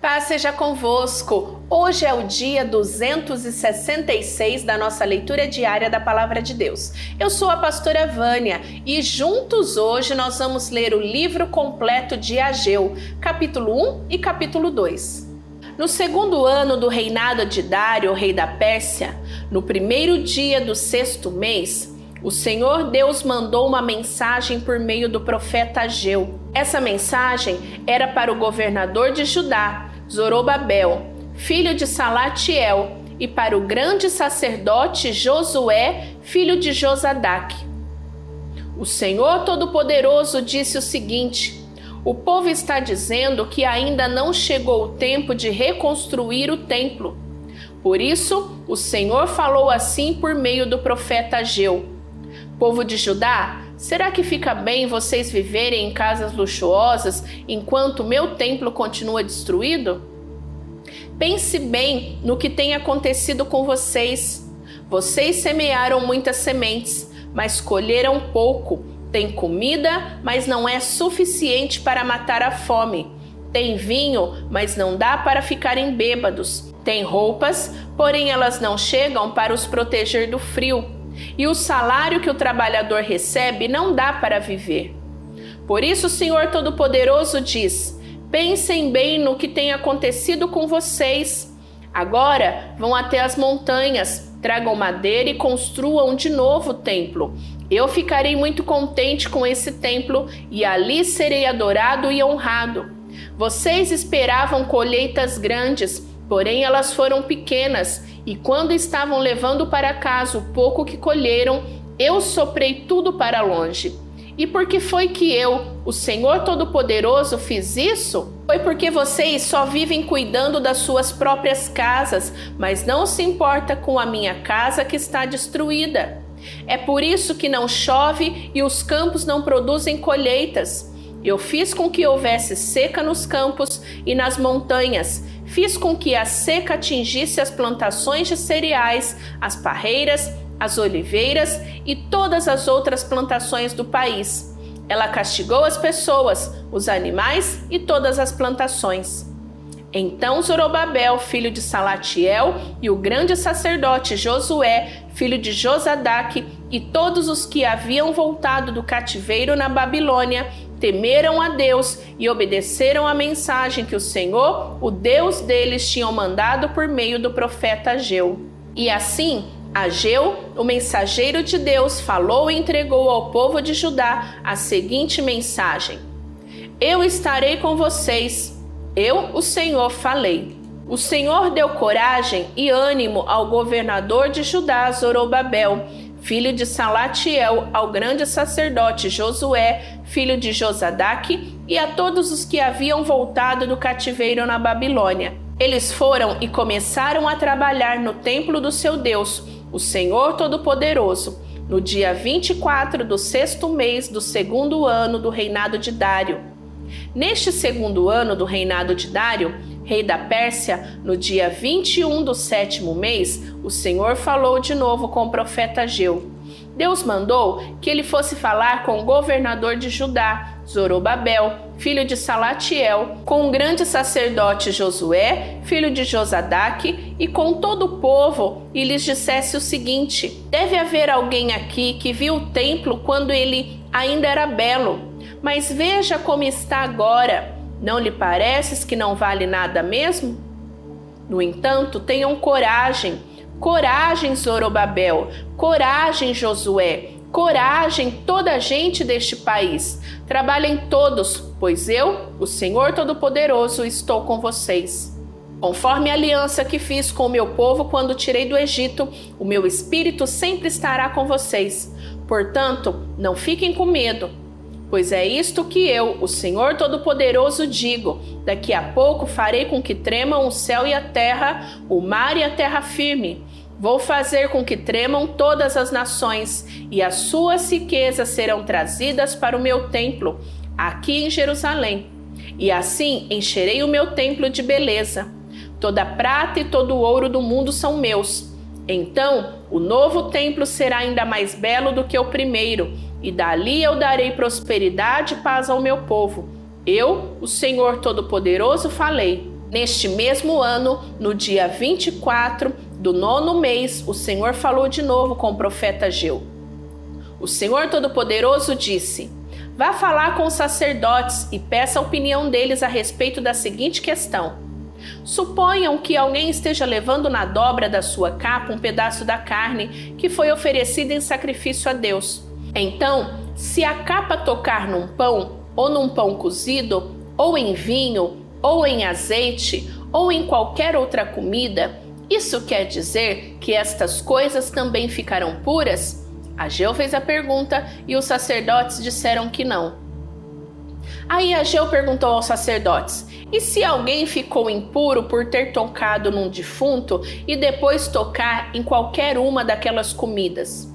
Paz seja convosco. Hoje é o dia 266 da nossa leitura diária da Palavra de Deus. Eu sou a pastora Vânia e juntos hoje nós vamos ler o livro completo de Ageu, capítulo 1 e capítulo 2. No segundo ano do reinado de Dário, rei da Pérsia, no primeiro dia do sexto mês, o Senhor Deus mandou uma mensagem por meio do profeta Ageu. Essa mensagem era para o governador de Judá, Zorobabel, filho de Salatiel, e para o grande sacerdote Josué, filho de Josadaque. O Senhor Todo-Poderoso disse o seguinte: O povo está dizendo que ainda não chegou o tempo de reconstruir o templo. Por isso, o Senhor falou assim por meio do profeta Ageu: Povo de Judá, será que fica bem vocês viverem em casas luxuosas enquanto meu templo continua destruído? Pense bem no que tem acontecido com vocês. Vocês semearam muitas sementes, mas colheram pouco. Tem comida, mas não é suficiente para matar a fome. Tem vinho, mas não dá para ficarem bêbados. Tem roupas, porém elas não chegam para os proteger do frio e o salário que o trabalhador recebe não dá para viver. Por isso, o Senhor Todo-Poderoso diz: pensem bem no que tem acontecido com vocês. Agora vão até as montanhas, tragam madeira e construam de novo o templo. Eu ficarei muito contente com esse templo e ali serei adorado e honrado. Vocês esperavam colheitas grandes, porém elas foram pequenas e quando estavam levando para casa o pouco que colheram, eu soprei tudo para longe. E por que foi que eu, o Senhor Todo-Poderoso, fiz isso? Foi porque vocês só vivem cuidando das suas próprias casas, mas não se importa com a minha casa que está destruída. É por isso que não chove e os campos não produzem colheitas. Eu fiz com que houvesse seca nos campos e nas montanhas, Fiz com que a seca atingisse as plantações de cereais, as parreiras, as oliveiras e todas as outras plantações do país. Ela castigou as pessoas, os animais e todas as plantações. Então Zorobabel, filho de Salatiel, e o grande sacerdote Josué, filho de Josadaque, e todos os que haviam voltado do cativeiro na Babilônia, temeram a Deus e obedeceram a mensagem que o Senhor, o Deus deles, tinha mandado por meio do profeta Ageu. E assim, Ageu, o mensageiro de Deus, falou e entregou ao povo de Judá a seguinte mensagem: Eu estarei com vocês. Eu, o Senhor, falei. O Senhor deu coragem e ânimo ao governador de Judá, Zorobabel, filho de Salatiel, ao grande sacerdote Josué, filho de Josadaque, e a todos os que haviam voltado do cativeiro na Babilônia. Eles foram e começaram a trabalhar no templo do seu Deus, o Senhor Todo-Poderoso, no dia 24 do sexto mês do segundo ano do reinado de Dário. Neste segundo ano do reinado de Dário, rei da Pérsia, no dia 21 do sétimo mês, o Senhor falou de novo com o profeta Ageu. Deus mandou que ele fosse falar com o governador de Judá, Zorobabel, filho de Salatiel, com o grande sacerdote Josué, filho de Josadaque, e com todo o povo, e lhes dissesse o seguinte: Deve haver alguém aqui que viu o templo quando ele ainda era belo, mas veja como está agora. Não lhe pareces que não vale nada mesmo? No entanto, tenham coragem, coragem, Zorobabel, coragem, Josué, coragem, toda a gente deste país. Trabalhem todos, pois eu, o Senhor Todo-Poderoso, estou com vocês. Conforme a aliança que fiz com o meu povo quando tirei do Egito, o meu espírito sempre estará com vocês. Portanto, não fiquem com medo Pois é isto que eu, o Senhor Todo-Poderoso, digo: daqui a pouco farei com que tremam o céu e a terra, o mar e a terra firme. Vou fazer com que tremam todas as nações, e as suas riquezas serão trazidas para o meu templo, aqui em Jerusalém. E assim encherei o meu templo de beleza. Toda prata e todo ouro do mundo são meus. Então o novo templo será ainda mais belo do que o primeiro e dali eu darei prosperidade e paz ao meu povo. Eu, o Senhor Todo-Poderoso, falei. Neste mesmo ano, no dia 24 do nono mês, o Senhor falou de novo com o profeta Geu. O Senhor Todo-Poderoso disse: Vá falar com os sacerdotes e peça a opinião deles a respeito da seguinte questão. Suponham que alguém esteja levando na dobra da sua capa um pedaço da carne que foi oferecida em sacrifício a Deus. Então, se a capa tocar num pão, ou num pão cozido, ou em vinho, ou em azeite, ou em qualquer outra comida, isso quer dizer que estas coisas também ficarão puras? Ageu fez a pergunta e os sacerdotes disseram que não. Aí Ageu perguntou aos sacerdotes: E se alguém ficou impuro por ter tocado num defunto e depois tocar em qualquer uma daquelas comidas?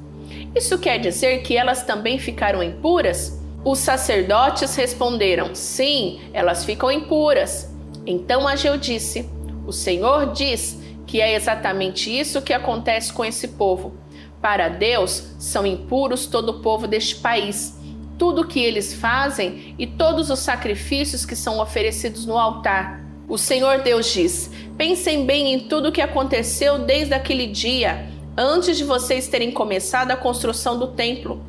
Isso quer dizer que elas também ficaram impuras? Os sacerdotes responderam: Sim, elas ficam impuras. Então Ageu disse: O Senhor diz que é exatamente isso que acontece com esse povo. Para Deus, são impuros todo o povo deste país. Tudo o que eles fazem e todos os sacrifícios que são oferecidos no altar. O Senhor Deus diz: Pensem bem em tudo o que aconteceu desde aquele dia, antes de vocês terem começado a construção do templo.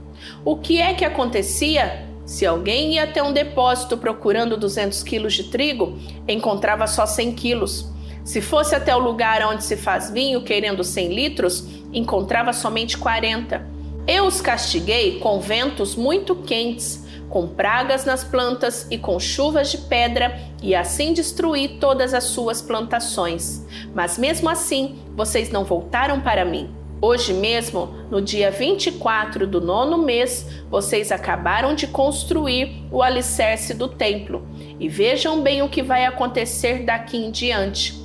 O que é que acontecia? Se alguém ia até um depósito procurando 200 quilos de trigo, encontrava só 100 quilos. Se fosse até o lugar onde se faz vinho querendo 100 litros, encontrava somente 40. Eu os castiguei com ventos muito quentes, com pragas nas plantas e com chuvas de pedra, e assim destruí todas as suas plantações. Mas mesmo assim, vocês não voltaram para mim. Hoje mesmo, no dia 24 do nono mês, vocês acabaram de construir o alicerce do templo. E vejam bem o que vai acontecer daqui em diante.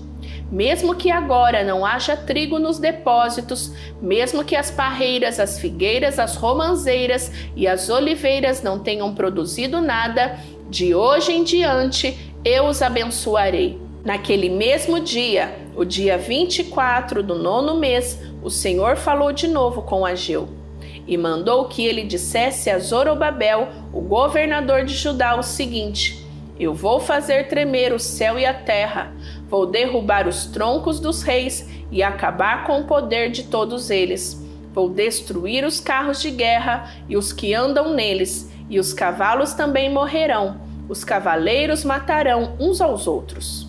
Mesmo que agora não haja trigo nos depósitos, mesmo que as parreiras, as figueiras, as romanzeiras e as oliveiras não tenham produzido nada, de hoje em diante eu os abençoarei. Naquele mesmo dia, o dia 24 do nono mês, o Senhor falou de novo com Ageu e mandou que ele dissesse a Zorobabel, o governador de Judá, o seguinte: Eu vou fazer tremer o céu e a terra Vou derrubar os troncos dos reis e acabar com o poder de todos eles. Vou destruir os carros de guerra e os que andam neles, e os cavalos também morrerão. Os cavaleiros matarão uns aos outros.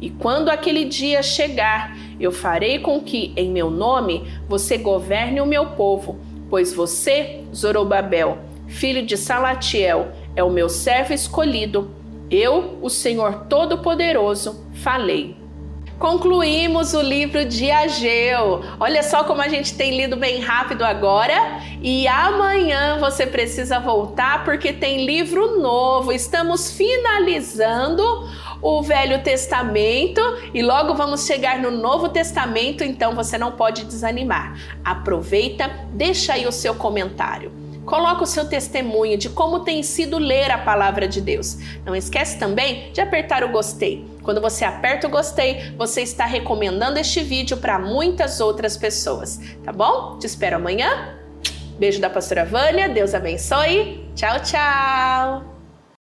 E quando aquele dia chegar, eu farei com que, em meu nome, você governe o meu povo, pois você, Zorobabel, filho de Salatiel, é o meu servo escolhido eu, o Senhor Todo-Poderoso, falei. Concluímos o livro de Ageu. Olha só como a gente tem lido bem rápido agora. E amanhã você precisa voltar porque tem livro novo. Estamos finalizando o Velho Testamento e logo vamos chegar no Novo Testamento, então você não pode desanimar. Aproveita, deixa aí o seu comentário. Coloca o seu testemunho de como tem sido ler a palavra de Deus. Não esquece também de apertar o gostei. Quando você aperta o gostei, você está recomendando este vídeo para muitas outras pessoas, tá bom? Te espero amanhã. Beijo da pastora Vânia, Deus abençoe. Tchau, tchau.